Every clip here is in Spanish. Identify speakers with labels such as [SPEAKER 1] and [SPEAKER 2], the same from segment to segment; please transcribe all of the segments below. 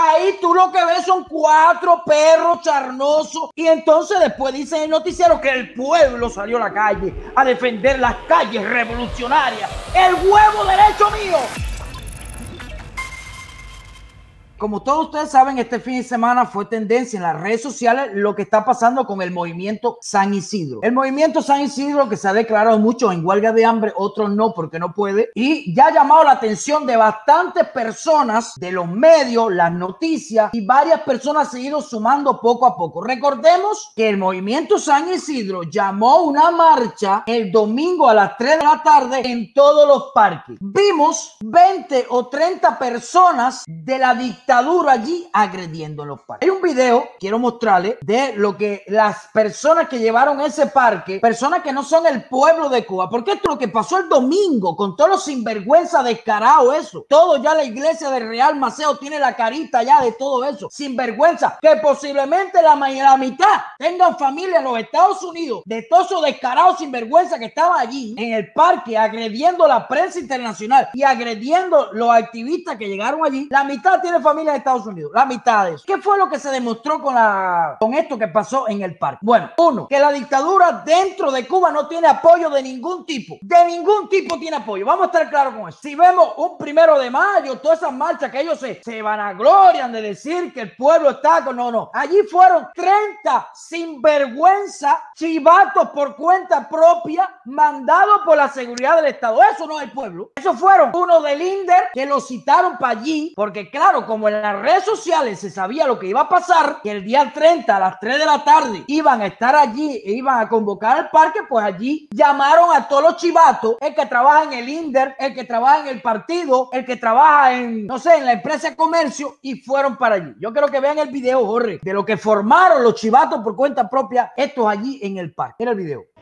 [SPEAKER 1] Ahí tú lo que ves son cuatro perros charnosos y entonces después dicen en el noticiero que el pueblo salió a la calle a defender las calles revolucionarias. El huevo derecho mío. Como todos ustedes saben, este fin de semana fue tendencia en las redes sociales lo que está pasando con el movimiento San Isidro. El movimiento San Isidro que se ha declarado mucho en huelga de hambre, otros no porque no puede, y ya ha llamado la atención de bastantes personas de los medios, las noticias y varias personas se han ido sumando poco a poco. Recordemos que el movimiento San Isidro llamó una marcha el domingo a las 3 de la tarde en todos los parques. Vimos 20 o 30 personas de la dictadura dictadura allí agrediendo los parques. Hay un video, quiero mostrarles, de lo que las personas que llevaron ese parque, personas que no son el pueblo de Cuba, porque esto es lo que pasó el domingo con todos los sinvergüenza descarado eso. Todo ya la iglesia del Real Maceo tiene la carita ya de todo eso. Sinvergüenza, que posiblemente la, la mitad tengan familia en los Estados Unidos, de todos esos descarados sinvergüenza que estaban allí en el parque agrediendo la prensa internacional y agrediendo los activistas que llegaron allí. La mitad tiene familia de Estados Unidos, la mitad de eso. ¿Qué fue lo que se demostró con, la, con esto que pasó en el parque? Bueno, uno, que la dictadura dentro de Cuba no tiene apoyo de ningún tipo. De ningún tipo tiene apoyo. Vamos a estar claros con eso. Si vemos un primero de mayo, todas esas marchas que ellos se, se vanaglorian de decir que el pueblo está con... No, no. Allí fueron 30 sinvergüenza chivatos por cuenta propia mandados por la seguridad del Estado. Eso no es el pueblo. Eso fueron uno del INDER que lo citaron para allí porque claro, como en las redes sociales se sabía lo que iba a pasar, que el día 30 a las 3 de la tarde iban a estar allí e iban a convocar al parque, pues allí llamaron a todos los chivatos, el que trabaja en el INDER, el que trabaja en el partido, el que trabaja en, no sé, en la empresa de comercio y fueron para allí. Yo quiero que vean el video, Jorge, de lo que formaron los chivatos por cuenta propia, estos allí en el parque. Mira el video.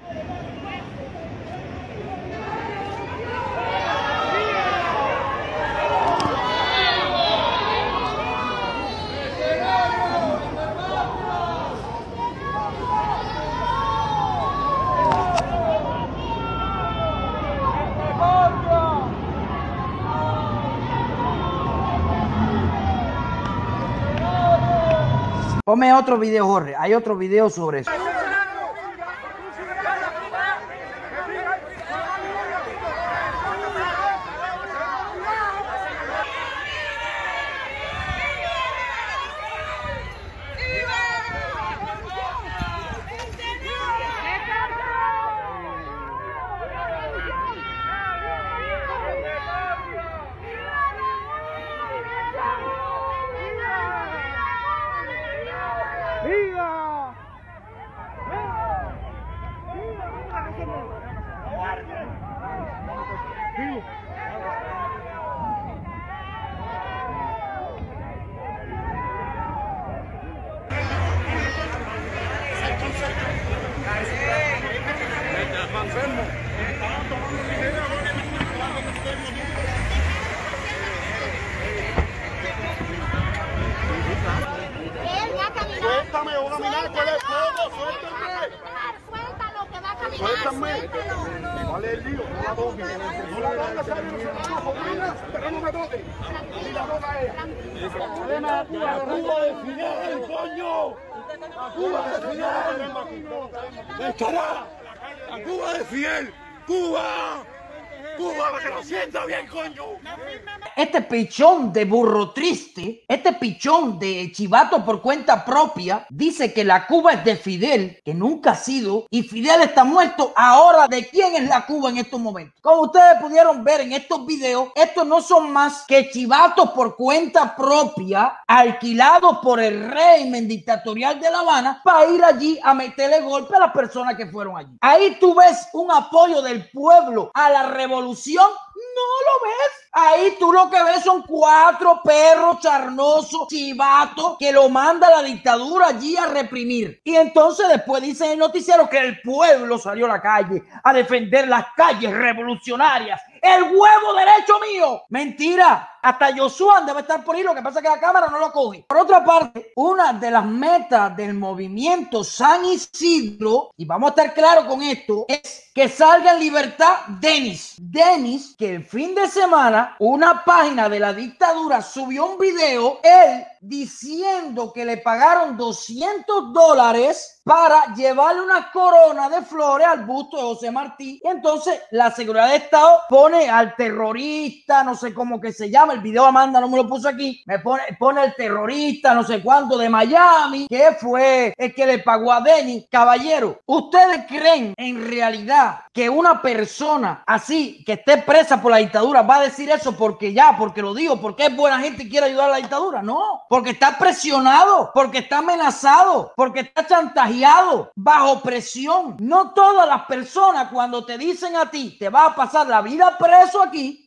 [SPEAKER 1] Ponme otro video, Jorge. Hay otro video sobre eso.
[SPEAKER 2] Guys, hey, hey,
[SPEAKER 3] hey,
[SPEAKER 2] hey,
[SPEAKER 3] hey, hey, hey, hey, No la a Cuba de Fidel, coño. La Cuba de Fidel. Estará. Cuba de Fidel. Cuba. Bien, coño.
[SPEAKER 1] Este pichón de burro triste, este pichón de chivato por cuenta propia, dice que la Cuba es de Fidel, que nunca ha sido, y Fidel está muerto. Ahora, ¿de quién es la Cuba en estos momentos? Como ustedes pudieron ver en estos videos, estos no son más que chivatos por cuenta propia, alquilados por el régimen dictatorial de La Habana, para ir allí a meterle golpe a las personas que fueron allí. Ahí tú ves un apoyo del pueblo a la revolución. No lo ves. Ahí tú lo que ves son cuatro perros charnosos, chivatos, que lo manda la dictadura allí a reprimir. Y entonces después dicen en el noticiero que el pueblo salió a la calle a defender las calles revolucionarias. El huevo derecho mío. Mentira. Hasta Josué debe estar por ahí, lo que pasa es que la cámara no lo coge. Por otra parte, una de las metas del movimiento San Isidro, y vamos a estar claros con esto, es que salga en libertad Denis. Denis, que el fin de semana, una página de la dictadura subió un video, él diciendo que le pagaron 200 dólares para llevarle una corona de flores al busto de José Martí. Entonces la seguridad de Estado pone al terrorista, no sé cómo que se llama, el video Amanda no me lo puso aquí, me pone, pone el terrorista, no sé cuánto, de Miami, que fue el que le pagó a Denis. Caballero, ¿ustedes creen en realidad que una persona así, que esté presa por la dictadura, va a decir eso porque ya, porque lo digo, porque es buena gente y quiere ayudar a la dictadura? No, porque está presionado, porque está amenazado, porque está chantajeado, bajo presión. No todas las personas cuando te dicen a ti, te va a pasar la vida preso aquí,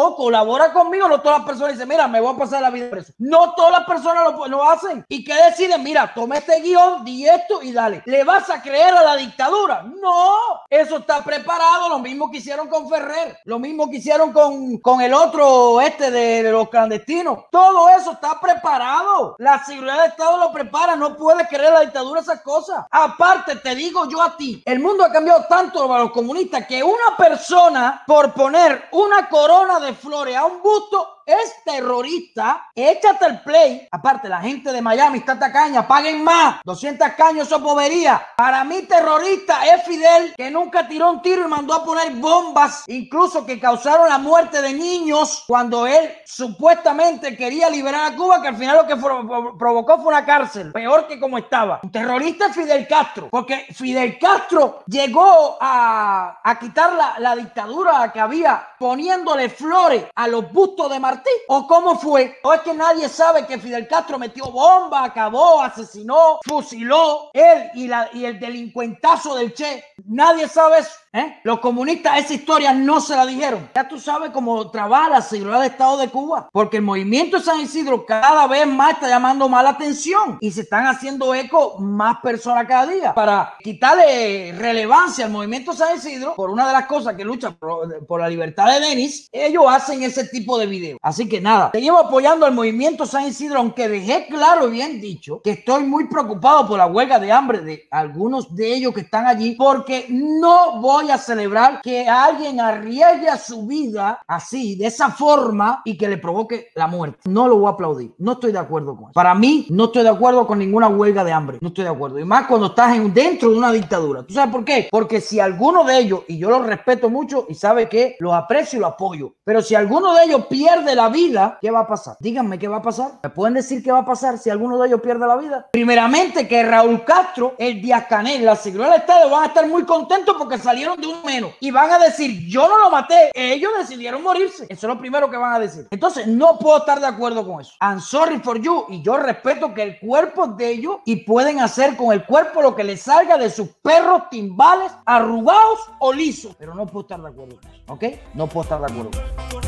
[SPEAKER 1] o colabora conmigo, no todas las personas dicen, mira, me voy a pasar la vida preso. No todas las personas lo, lo hacen. ¿Y que deciden? Mira, toma este guion, di esto y dale. ¿Le vas a creer a la dictadura? No, eso está preparado. Lo mismo que hicieron con Ferrer, lo mismo que hicieron con, con el otro, este de, los clandestinos. Todo eso está preparado. La seguridad de Estado lo prepara. No puedes creer la dictadura esas cosas. Aparte, te digo yo a ti, el mundo ha cambiado tanto para los comunistas que una persona, por poner una corona de flores a un busto es terrorista, échate el play. Aparte, la gente de Miami está tacaña, paguen más. 200 caños, eso es bobería. Para mí, terrorista es Fidel, que nunca tiró un tiro y mandó a poner bombas, incluso que causaron la muerte de niños cuando él supuestamente quería liberar a Cuba, que al final lo que provocó fue una cárcel, peor que como estaba. Terrorista es Fidel Castro, porque Fidel Castro llegó a, a quitar la, la dictadura que había poniéndole flores a los bustos de Martín. ¿O cómo fue? ¿O es que nadie sabe que Fidel Castro metió bomba, acabó, asesinó, fusiló él y, la, y el delincuentazo del Che? Nadie sabe eso. ¿eh? Los comunistas esa historia no se la dijeron. Ya tú sabes cómo trabaja la seguridad de Estado de Cuba. Porque el movimiento San Isidro cada vez más está llamando más la atención. Y se están haciendo eco más personas cada día. Para quitarle relevancia al movimiento San Isidro, por una de las cosas que lucha por, por la libertad de Denis, ellos hacen ese tipo de videos. Así que nada, seguimos apoyando al movimiento San Isidro, aunque dejé claro y bien dicho que estoy muy preocupado por la huelga de hambre de algunos de ellos que están allí, porque no voy a celebrar que alguien arriesgue a su vida así, de esa forma, y que le provoque la muerte. No lo voy a aplaudir. No estoy de acuerdo con eso. Para mí, no estoy de acuerdo con ninguna huelga de hambre. No estoy de acuerdo. Y más cuando estás en, dentro de una dictadura. ¿Tú sabes por qué? Porque si alguno de ellos, y yo los respeto mucho y sabe que los aprecio y los apoyo, pero si alguno de ellos pierde la vida, ¿qué va a pasar? Díganme qué va a pasar. ¿Me pueden decir qué va a pasar si alguno de ellos pierde la vida? Primeramente, que Raúl Castro, el Díaz Canel, la seguridad del Estado van a estar muy contentos porque salieron de un menos y van a decir, yo no lo maté, ellos decidieron morirse. Eso es lo primero que van a decir. Entonces, no puedo estar de acuerdo con eso. I'm sorry for you y yo respeto que el cuerpo de ellos y pueden hacer con el cuerpo lo que les salga de sus perros timbales arrugados o lisos. Pero no puedo estar de acuerdo con eso. ¿Ok? No puedo estar de acuerdo con eso.